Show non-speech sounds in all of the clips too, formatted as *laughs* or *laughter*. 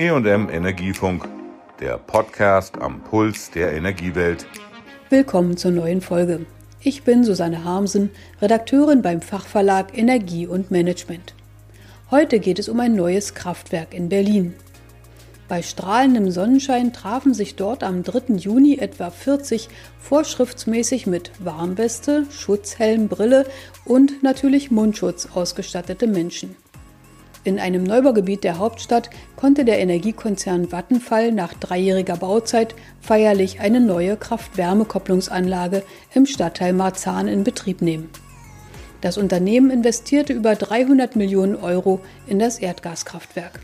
EM Energiefunk, der Podcast am Puls der Energiewelt. Willkommen zur neuen Folge. Ich bin Susanne Harmsen, Redakteurin beim Fachverlag Energie und Management. Heute geht es um ein neues Kraftwerk in Berlin. Bei strahlendem Sonnenschein trafen sich dort am 3. Juni etwa 40 vorschriftsmäßig mit Warnweste, Schutzhelm, Brille und natürlich Mundschutz ausgestattete Menschen. In einem Neubaugebiet der Hauptstadt konnte der Energiekonzern Vattenfall nach dreijähriger Bauzeit feierlich eine neue Kraft-Wärme-Kopplungsanlage im Stadtteil Marzahn in Betrieb nehmen. Das Unternehmen investierte über 300 Millionen Euro in das Erdgaskraftwerk.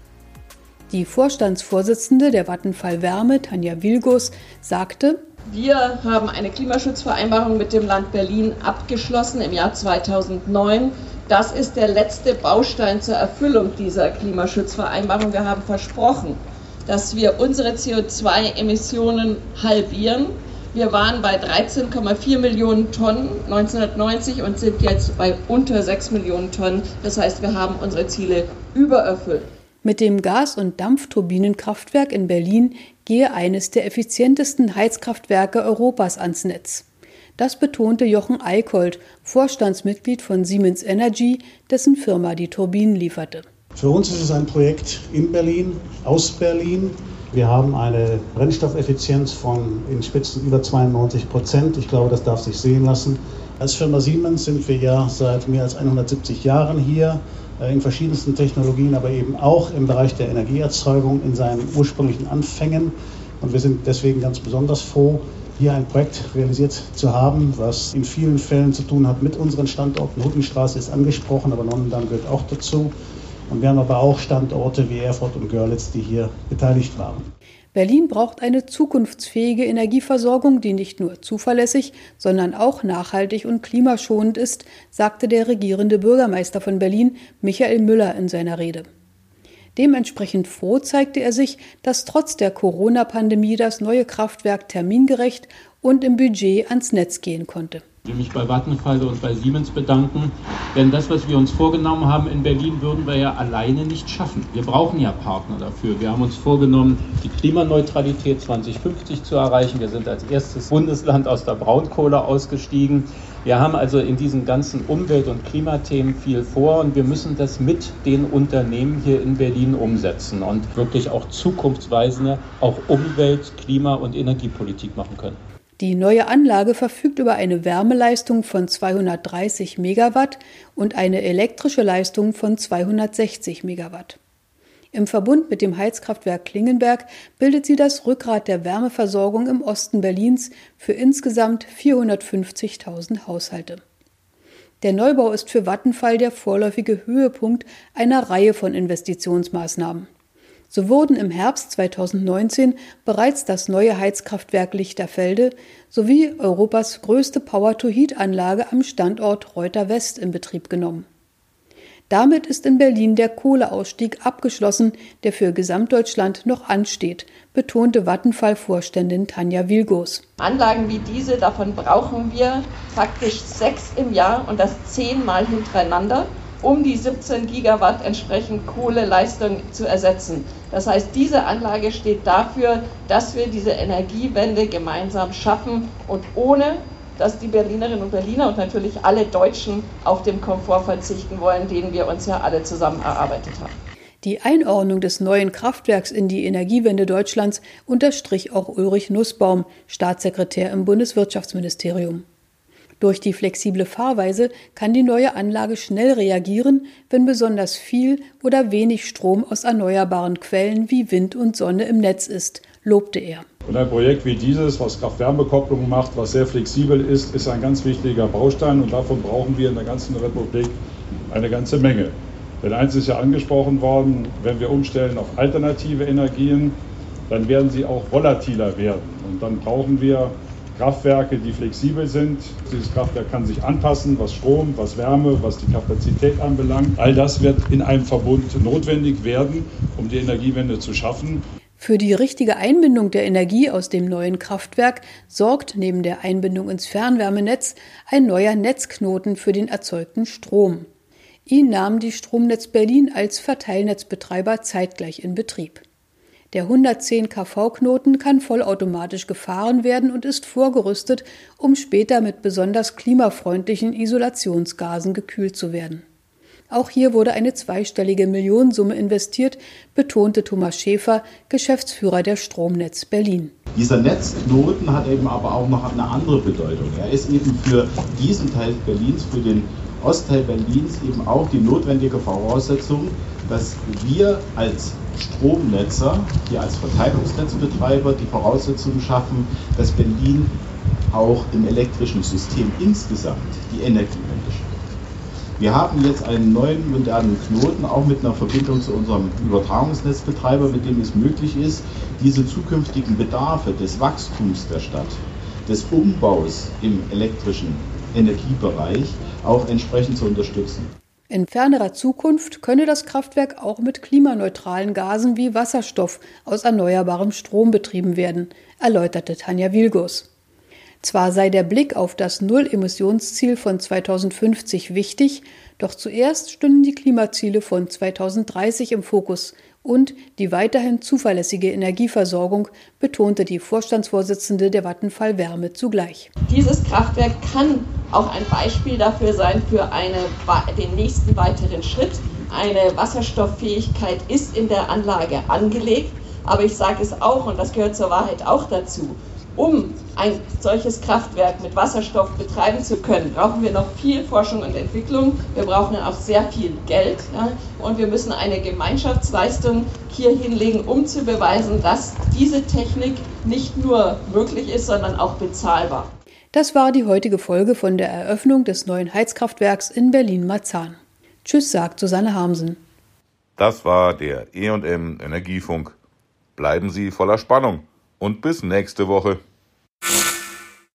Die Vorstandsvorsitzende der Vattenfall Wärme, Tanja Wilgos, sagte, wir haben eine Klimaschutzvereinbarung mit dem Land Berlin abgeschlossen im Jahr 2009. Das ist der letzte Baustein zur Erfüllung dieser Klimaschutzvereinbarung. Wir haben versprochen, dass wir unsere CO2-Emissionen halbieren. Wir waren bei 13,4 Millionen Tonnen 1990 und sind jetzt bei unter 6 Millionen Tonnen. Das heißt, wir haben unsere Ziele übererfüllt. Mit dem Gas- und Dampfturbinenkraftwerk in Berlin gehe eines der effizientesten Heizkraftwerke Europas ans Netz. Das betonte Jochen Eickholt, Vorstandsmitglied von Siemens Energy, dessen Firma die Turbinen lieferte. Für uns ist es ein Projekt in Berlin, aus Berlin. Wir haben eine Brennstoffeffizienz von in Spitzen über 92 Prozent. Ich glaube, das darf sich sehen lassen. Als Firma Siemens sind wir ja seit mehr als 170 Jahren hier in verschiedensten Technologien, aber eben auch im Bereich der Energieerzeugung in seinen ursprünglichen Anfängen. Und wir sind deswegen ganz besonders froh, hier ein Projekt realisiert zu haben, was in vielen Fällen zu tun hat mit unseren Standorten. Hutenstraße ist angesprochen, aber Nonnendamm gehört auch dazu. Und wir haben aber auch Standorte wie Erfurt und Görlitz, die hier beteiligt waren. Berlin braucht eine zukunftsfähige Energieversorgung, die nicht nur zuverlässig, sondern auch nachhaltig und klimaschonend ist, sagte der regierende Bürgermeister von Berlin, Michael Müller, in seiner Rede. Dementsprechend froh zeigte er sich, dass trotz der Corona-Pandemie das neue Kraftwerk termingerecht und im Budget ans Netz gehen konnte. Ich will mich bei Vattenfall und bei Siemens bedanken, denn das, was wir uns vorgenommen haben in Berlin, würden wir ja alleine nicht schaffen. Wir brauchen ja Partner dafür. Wir haben uns vorgenommen, die Klimaneutralität 2050 zu erreichen. Wir sind als erstes Bundesland aus der Braunkohle ausgestiegen. Wir haben also in diesen ganzen Umwelt- und Klimathemen viel vor und wir müssen das mit den Unternehmen hier in Berlin umsetzen und wirklich auch zukunftsweisende, auch Umwelt-, Klima- und Energiepolitik machen können. Die neue Anlage verfügt über eine Wärmeleistung von 230 Megawatt und eine elektrische Leistung von 260 Megawatt. Im Verbund mit dem Heizkraftwerk Klingenberg bildet sie das Rückgrat der Wärmeversorgung im Osten Berlins für insgesamt 450.000 Haushalte. Der Neubau ist für Vattenfall der vorläufige Höhepunkt einer Reihe von Investitionsmaßnahmen. So wurden im Herbst 2019 bereits das neue Heizkraftwerk Lichterfelde sowie Europas größte Power-to-Heat-Anlage am Standort Reuter West in Betrieb genommen. Damit ist in Berlin der Kohleausstieg abgeschlossen, der für Gesamtdeutschland noch ansteht, betonte Vattenfall-Vorständin Tanja Wilgos. Anlagen wie diese, davon brauchen wir faktisch sechs im Jahr und das zehnmal hintereinander um die 17 Gigawatt entsprechend Kohleleistung zu ersetzen. Das heißt, diese Anlage steht dafür, dass wir diese Energiewende gemeinsam schaffen und ohne dass die Berlinerinnen und Berliner und natürlich alle Deutschen auf den Komfort verzichten wollen, den wir uns ja alle zusammen erarbeitet haben. Die Einordnung des neuen Kraftwerks in die Energiewende Deutschlands unterstrich auch Ulrich Nussbaum, Staatssekretär im Bundeswirtschaftsministerium. Durch die flexible Fahrweise kann die neue Anlage schnell reagieren, wenn besonders viel oder wenig Strom aus erneuerbaren Quellen wie Wind und Sonne im Netz ist, lobte er. Und ein Projekt wie dieses, was Kraft-Wärme-Kopplung macht, was sehr flexibel ist, ist ein ganz wichtiger Baustein und davon brauchen wir in der ganzen Republik eine ganze Menge. Denn eins ist ja angesprochen worden, wenn wir umstellen auf alternative Energien, dann werden sie auch volatiler werden. Und dann brauchen wir Kraftwerke, die flexibel sind. Dieses Kraftwerk kann sich anpassen, was Strom, was Wärme, was die Kapazität anbelangt. All das wird in einem Verbund notwendig werden, um die Energiewende zu schaffen. Für die richtige Einbindung der Energie aus dem neuen Kraftwerk sorgt neben der Einbindung ins Fernwärmenetz ein neuer Netzknoten für den erzeugten Strom. Ihn nahm die Stromnetz Berlin als Verteilnetzbetreiber zeitgleich in Betrieb. Der 110 kV-Knoten kann vollautomatisch gefahren werden und ist vorgerüstet, um später mit besonders klimafreundlichen Isolationsgasen gekühlt zu werden. Auch hier wurde eine zweistellige Millionensumme investiert, betonte Thomas Schäfer, Geschäftsführer der Stromnetz Berlin. Dieser Netzknoten hat eben aber auch noch eine andere Bedeutung. Er ist eben für diesen Teil Berlins, für den Ostteil Berlins eben auch die notwendige Voraussetzung, dass wir als Stromnetzer, hier als Verteilungsnetzbetreiber die Voraussetzungen schaffen, dass Berlin auch im elektrischen System insgesamt die Energiewende schafft. Wir haben jetzt einen neuen modernen Knoten, auch mit einer Verbindung zu unserem Übertragungsnetzbetreiber, mit dem es möglich ist, diese zukünftigen Bedarfe des Wachstums der Stadt, des Umbaus im elektrischen Energiebereich auch entsprechend zu unterstützen. In fernerer Zukunft könne das Kraftwerk auch mit klimaneutralen Gasen wie Wasserstoff aus erneuerbarem Strom betrieben werden, erläuterte Tanja Wilgos. Zwar sei der Blick auf das Null-Emissionsziel von 2050 wichtig, doch zuerst stünden die Klimaziele von 2030 im Fokus und die weiterhin zuverlässige Energieversorgung, betonte die Vorstandsvorsitzende der Vattenfall Wärme zugleich. Dieses Kraftwerk kann auch ein Beispiel dafür sein für eine, den nächsten weiteren Schritt. Eine Wasserstofffähigkeit ist in der Anlage angelegt, aber ich sage es auch, und das gehört zur Wahrheit auch dazu, um ein solches Kraftwerk mit Wasserstoff betreiben zu können, brauchen wir noch viel Forschung und Entwicklung. Wir brauchen auch sehr viel Geld. Ja, und wir müssen eine Gemeinschaftsleistung hier hinlegen, um zu beweisen, dass diese Technik nicht nur möglich ist, sondern auch bezahlbar. Das war die heutige Folge von der Eröffnung des neuen Heizkraftwerks in Berlin-Marzahn. Tschüss, sagt Susanne Harmsen. Das war der EM Energiefunk. Bleiben Sie voller Spannung und bis nächste Woche. you *laughs*